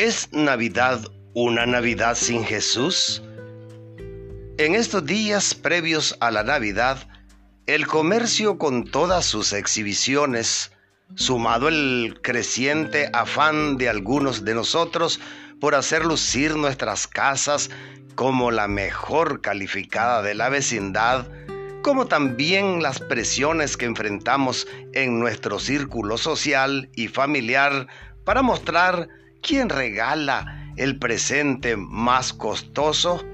¿Es Navidad una Navidad sin Jesús? En estos días previos a la Navidad, el comercio con todas sus exhibiciones, sumado el creciente afán de algunos de nosotros por hacer lucir nuestras casas como la mejor calificada de la vecindad, como también las presiones que enfrentamos en nuestro círculo social y familiar para mostrar quién regala el presente más costoso,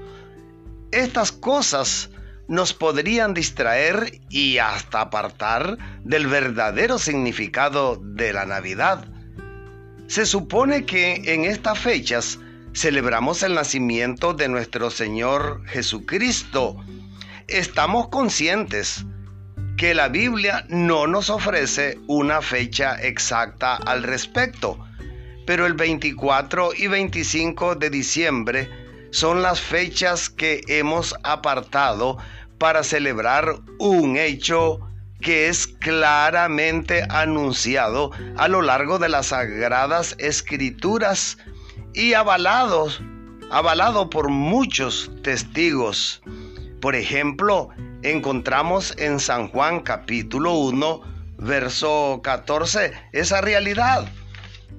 estas cosas nos podrían distraer y hasta apartar del verdadero significado de la Navidad. Se supone que en estas fechas celebramos el nacimiento de nuestro Señor Jesucristo. Estamos conscientes que la Biblia no nos ofrece una fecha exacta al respecto, pero el 24 y 25 de diciembre son las fechas que hemos apartado para celebrar un hecho que es claramente anunciado a lo largo de las sagradas escrituras y avalados, avalado por muchos testigos. Por ejemplo, encontramos en San Juan capítulo 1, verso 14, esa realidad.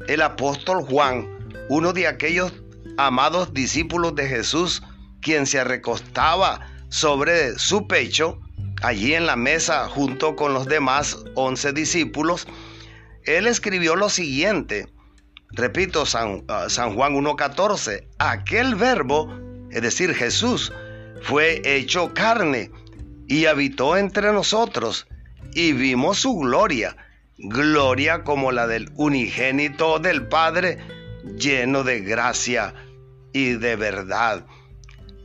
El apóstol Juan, uno de aquellos amados discípulos de Jesús, quien se recostaba sobre su pecho, allí en la mesa junto con los demás once discípulos, él escribió lo siguiente, repito, San, San Juan 1.14, aquel verbo, es decir, Jesús, fue hecho carne y habitó entre nosotros y vimos su gloria, gloria como la del unigénito del Padre, lleno de gracia y de verdad.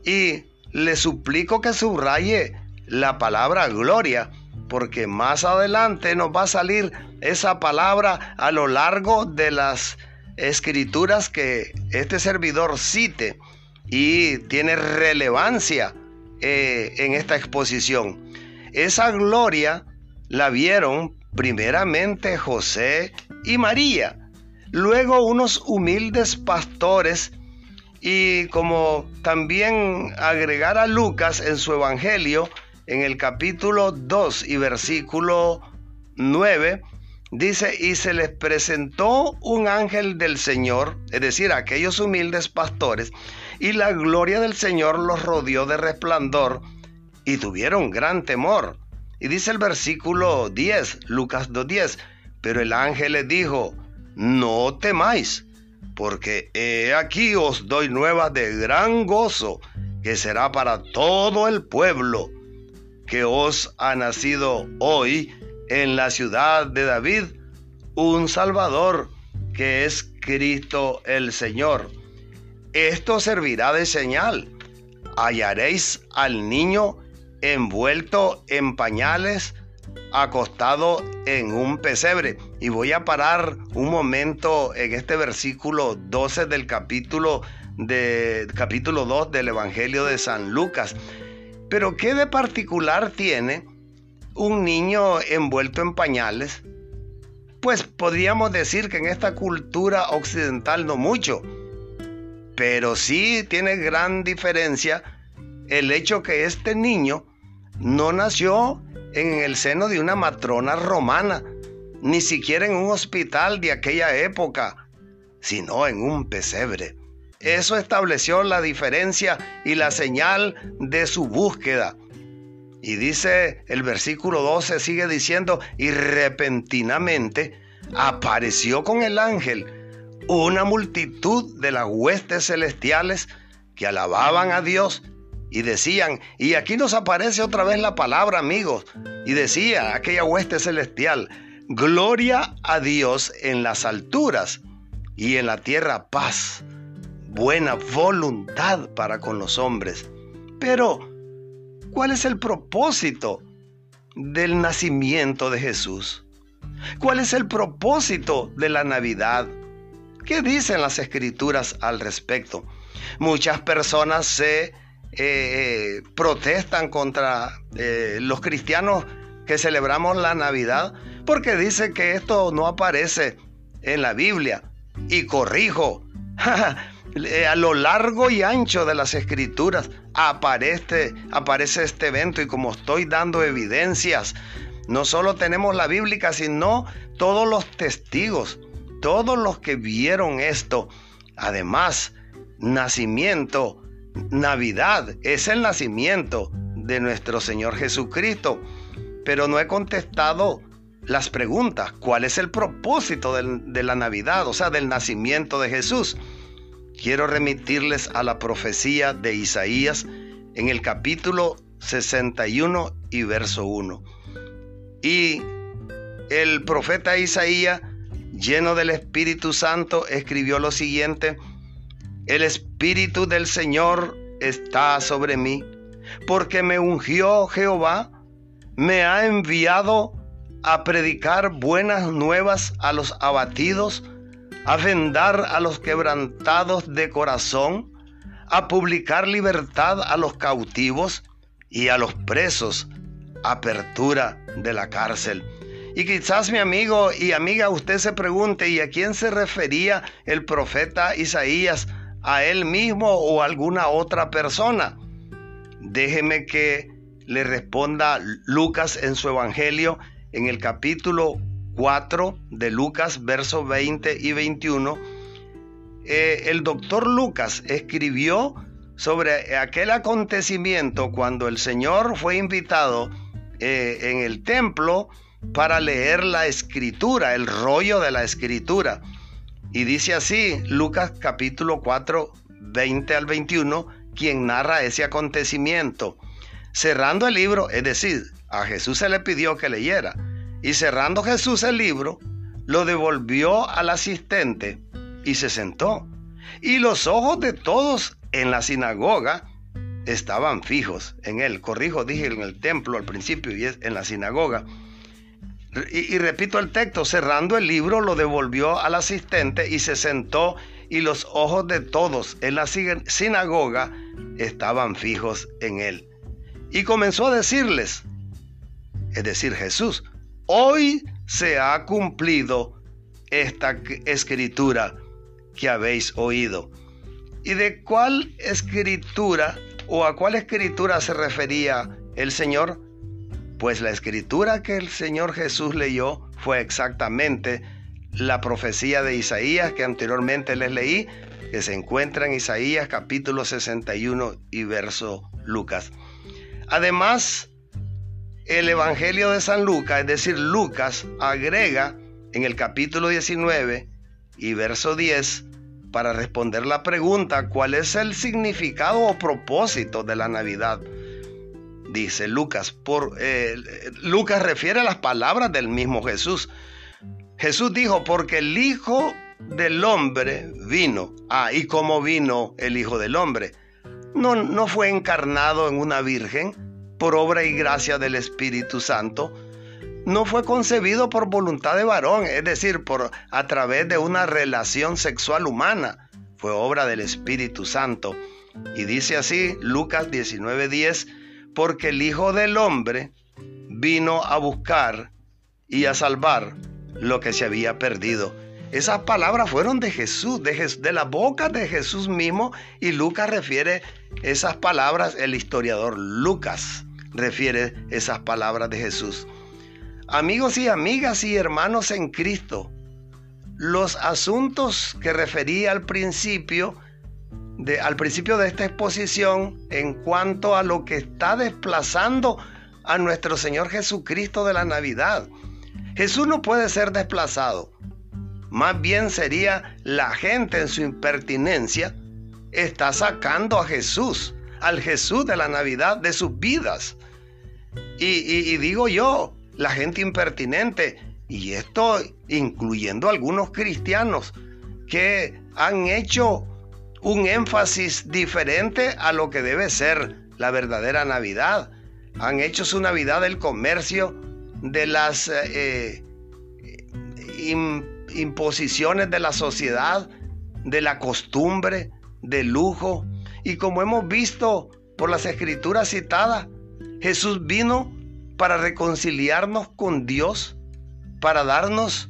Y le suplico que subraye la palabra gloria, porque más adelante nos va a salir esa palabra a lo largo de las escrituras que este servidor cite y tiene relevancia eh, en esta exposición. Esa gloria la vieron primeramente José y María, luego unos humildes pastores y como también agregar a Lucas en su Evangelio, en el capítulo 2 y versículo 9, dice, y se les presentó un ángel del Señor, es decir, aquellos humildes pastores, y la gloria del Señor los rodeó de resplandor, y tuvieron gran temor. Y dice el versículo 10, Lucas 2.10, pero el ángel les dijo, no temáis porque he aquí os doy nuevas de gran gozo, que será para todo el pueblo, que os ha nacido hoy en la ciudad de David un Salvador, que es Cristo el Señor. Esto servirá de señal. Hallaréis al niño envuelto en pañales acostado en un pesebre. Y voy a parar un momento en este versículo 12 del capítulo, de, capítulo 2 del Evangelio de San Lucas. Pero ¿qué de particular tiene un niño envuelto en pañales? Pues podríamos decir que en esta cultura occidental no mucho, pero sí tiene gran diferencia el hecho que este niño no nació en el seno de una matrona romana, ni siquiera en un hospital de aquella época, sino en un pesebre. Eso estableció la diferencia y la señal de su búsqueda. Y dice el versículo 12, sigue diciendo, y repentinamente apareció con el ángel una multitud de las huestes celestiales que alababan a Dios y decían, y aquí nos aparece otra vez la palabra, amigos, y decía aquella hueste celestial, gloria a Dios en las alturas y en la tierra paz, buena voluntad para con los hombres. Pero, ¿cuál es el propósito del nacimiento de Jesús? ¿Cuál es el propósito de la Navidad? ¿Qué dicen las escrituras al respecto? Muchas personas se eh, protestan contra eh, los cristianos que celebramos la Navidad porque dice que esto no aparece en la Biblia. Y corrijo, a lo largo y ancho de las escrituras aparece, aparece este evento y como estoy dando evidencias, no solo tenemos la bíblica, sino todos los testigos, todos los que vieron esto. Además, nacimiento, Navidad es el nacimiento de nuestro Señor Jesucristo. Pero no he contestado las preguntas. ¿Cuál es el propósito de la Navidad? O sea, del nacimiento de Jesús. Quiero remitirles a la profecía de Isaías en el capítulo 61 y verso 1. Y el profeta Isaías, lleno del Espíritu Santo, escribió lo siguiente, el Espíritu del Señor está sobre mí, porque me ungió Jehová, me ha enviado a predicar buenas nuevas a los abatidos, a vendar a los quebrantados de corazón, a publicar libertad a los cautivos y a los presos, apertura de la cárcel. Y quizás mi amigo y amiga usted se pregunte, ¿y a quién se refería el profeta Isaías? ¿A él mismo o a alguna otra persona? Déjeme que le responda Lucas en su Evangelio en el capítulo 4 de Lucas, versos 20 y 21, eh, el doctor Lucas escribió sobre aquel acontecimiento cuando el Señor fue invitado eh, en el templo para leer la escritura, el rollo de la escritura. Y dice así, Lucas capítulo 4, 20 al 21, quien narra ese acontecimiento. Cerrando el libro, es decir, a Jesús se le pidió que leyera. Y cerrando Jesús el libro, lo devolvió al asistente y se sentó. Y los ojos de todos en la sinagoga estaban fijos en él. Corrijo, dije en el templo al principio y es en la sinagoga. Y, repito el texto, cerrando el libro lo devolvió al asistente y se sentó y los ojos de todos en la sinagoga estaban fijos en él. Y comenzó a decirles, es decir, Jesús, hoy se ha cumplido esta escritura que habéis oído. ¿Y de cuál escritura o a cuál escritura se refería el Señor? Pues la escritura que el Señor Jesús leyó fue exactamente la profecía de Isaías que anteriormente les leí, que se encuentra en Isaías capítulo 61 y verso Lucas. Además, el Evangelio de San Lucas, es decir, Lucas, agrega en el capítulo 19 y verso 10 para responder la pregunta, ¿cuál es el significado o propósito de la Navidad? Dice Lucas, por, eh, Lucas refiere a las palabras del mismo Jesús. Jesús dijo, porque el Hijo del Hombre vino. Ah, ¿y cómo vino el Hijo del Hombre? No, no fue encarnado en una virgen por obra y gracia del Espíritu Santo, no fue concebido por voluntad de varón, es decir, por a través de una relación sexual humana. Fue obra del Espíritu Santo. Y dice así Lucas 19:10, porque el Hijo del Hombre vino a buscar y a salvar lo que se había perdido. Esas palabras fueron de Jesús, de, la boca de Jesús mismo, y Lucas refiere esas palabras, el historiador Lucas refiere esas palabras de Jesús. Amigos y amigas y hermanos en Cristo, los asuntos que refería al principio, de, al principio de esta exposición, en cuanto a lo que está desplazando a nuestro Señor Jesucristo de la Navidad. Jesús no puede ser desplazado. Más bien sería la gente en su impertinencia está sacando a Jesús, al Jesús de la Navidad, de sus vidas. y digo yo, la gente impertinente, y esto incluyendo algunos cristianos que han hecho un énfasis diferente a lo que debe ser la verdadera Navidad. Han hecho su Navidad el comercio de las eh, imposiciones de la sociedad, de la costumbre, del lujo. Y como hemos visto por las escrituras citadas, Jesús vino para reconciliarnos con Dios, para darnos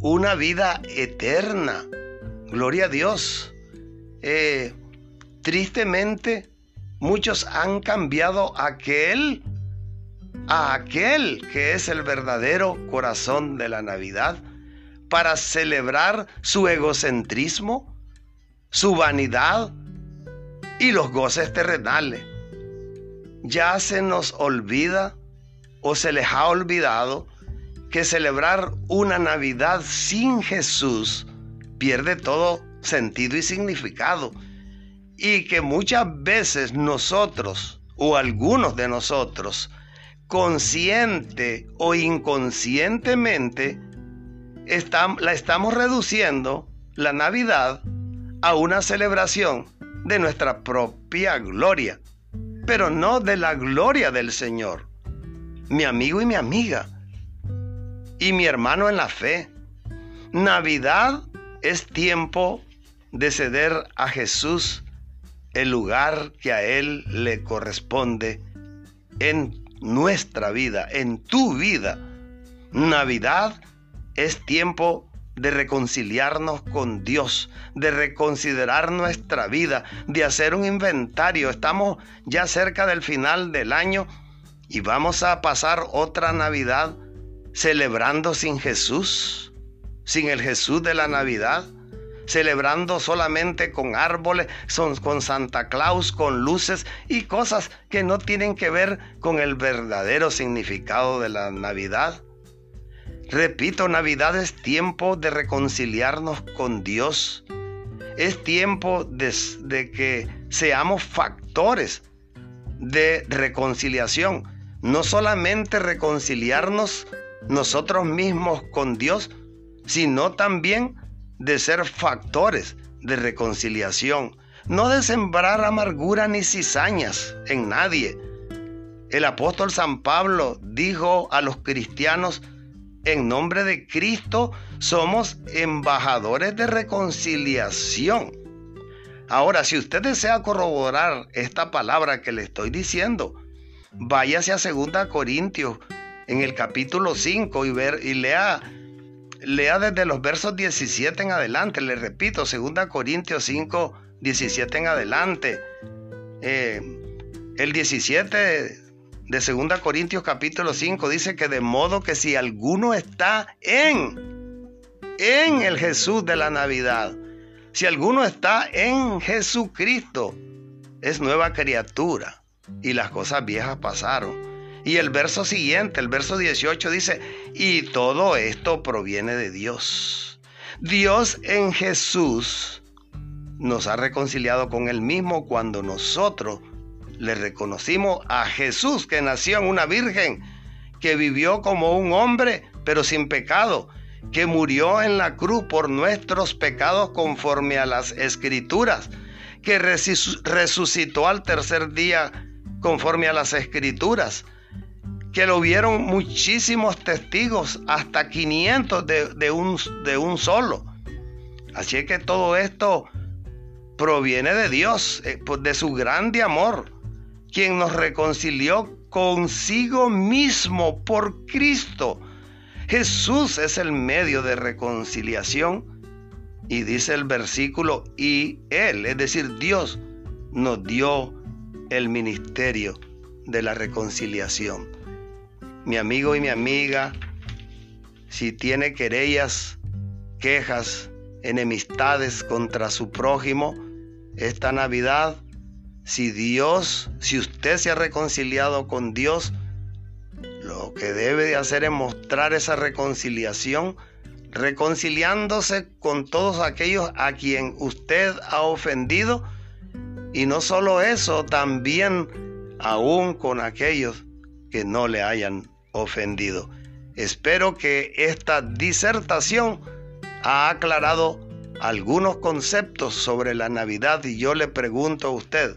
una vida eterna. Gloria a Dios. Eh, tristemente, muchos han cambiado aquel, a aquel que es el verdadero corazón de la Navidad para celebrar su egocentrismo, su vanidad y los goces terrenales. Ya se nos olvida o se les ha olvidado que celebrar una Navidad sin Jesús pierde todo sentido y significado y que muchas veces nosotros o algunos de nosotros, consciente o inconscientemente, la estamos reduciendo la Navidad a una celebración de nuestra propia gloria, pero no de la gloria del Señor. Mi amigo y mi amiga, y mi hermano en la fe, Navidad es tiempo de ceder a Jesús el lugar que a Él le corresponde en nuestra vida, en tu vida. Navidad es tiempo de reconciliarnos con Dios, de reconsiderar nuestra vida, de hacer un inventario. Estamos ya cerca del final del año y vamos a pasar otra Navidad celebrando sin Jesús, sin el Jesús de la Navidad celebrando solamente con árboles, son, con Santa Claus, con luces y cosas que no tienen que ver con el verdadero significado de la Navidad. Repito, Navidad es tiempo de reconciliarnos con Dios. Es tiempo de, de que seamos factores de reconciliación. No solamente reconciliarnos nosotros mismos con Dios, sino también de ser factores de reconciliación, no de sembrar amargura ni cizañas en nadie. El apóstol San Pablo dijo a los cristianos, en nombre de Cristo somos embajadores de reconciliación. Ahora, si usted desea corroborar esta palabra que le estoy diciendo, váyase a 2 Corintios en el capítulo 5 y, ver, y lea lea desde los versos 17 en adelante. Le repito, 2 Corintios 5, 17 en adelante. Eh, el 17 de 2 Corintios capítulo 5 dice que de modo que si alguno está en, en el Jesús de la Navidad, si alguno está en Jesucristo, es nueva criatura y las cosas viejas pasaron y el verso siguiente, el verso 18 dice, y todo esto proviene de Dios. Dios en Jesús nos ha reconciliado con Él mismo cuando nosotros le reconocimos a Jesús que nació en una virgen, que vivió como un hombre, pero sin pecado, que murió en la cruz por nuestros pecados conforme a las escrituras, que resucitó al tercer día conforme a las escrituras, que lo vieron muchísimos testigos, hasta 500 de, un, de un solo. Así que todo esto proviene de Dios, eh, pues, de su grande amor, quien nos reconcilió consigo mismo por Cristo. Jesús es el medio de reconciliación y dice el versículo, y Él, es decir, Dios, nos dio el ministerio de la reconciliación mi amigo y mi amiga, si tiene querellas, quejas, enemistades contra su prójimo, esta Navidad, si Dios, si usted se ha reconciliado con Dios, lo que debe de hacer es mostrar esa reconciliación, reconciliándose con todos aquellos a quien usted ha ofendido, y no solo eso, también aún con aquellos que no le hayan ofendido. Espero que esta disertación ha aclarado algunos conceptos sobre la Navidad y yo le pregunto a usted,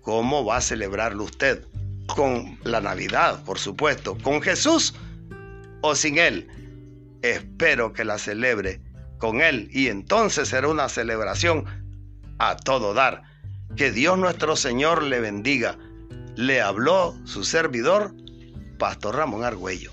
¿cómo va a celebrarlo usted? Con la Navidad, por supuesto, con Jesús o sin Él. Espero que la celebre con Él y entonces será una celebración a todo dar. Que Dios nuestro Señor le bendiga. Le habló su servidor Pastor Ramón Argüello.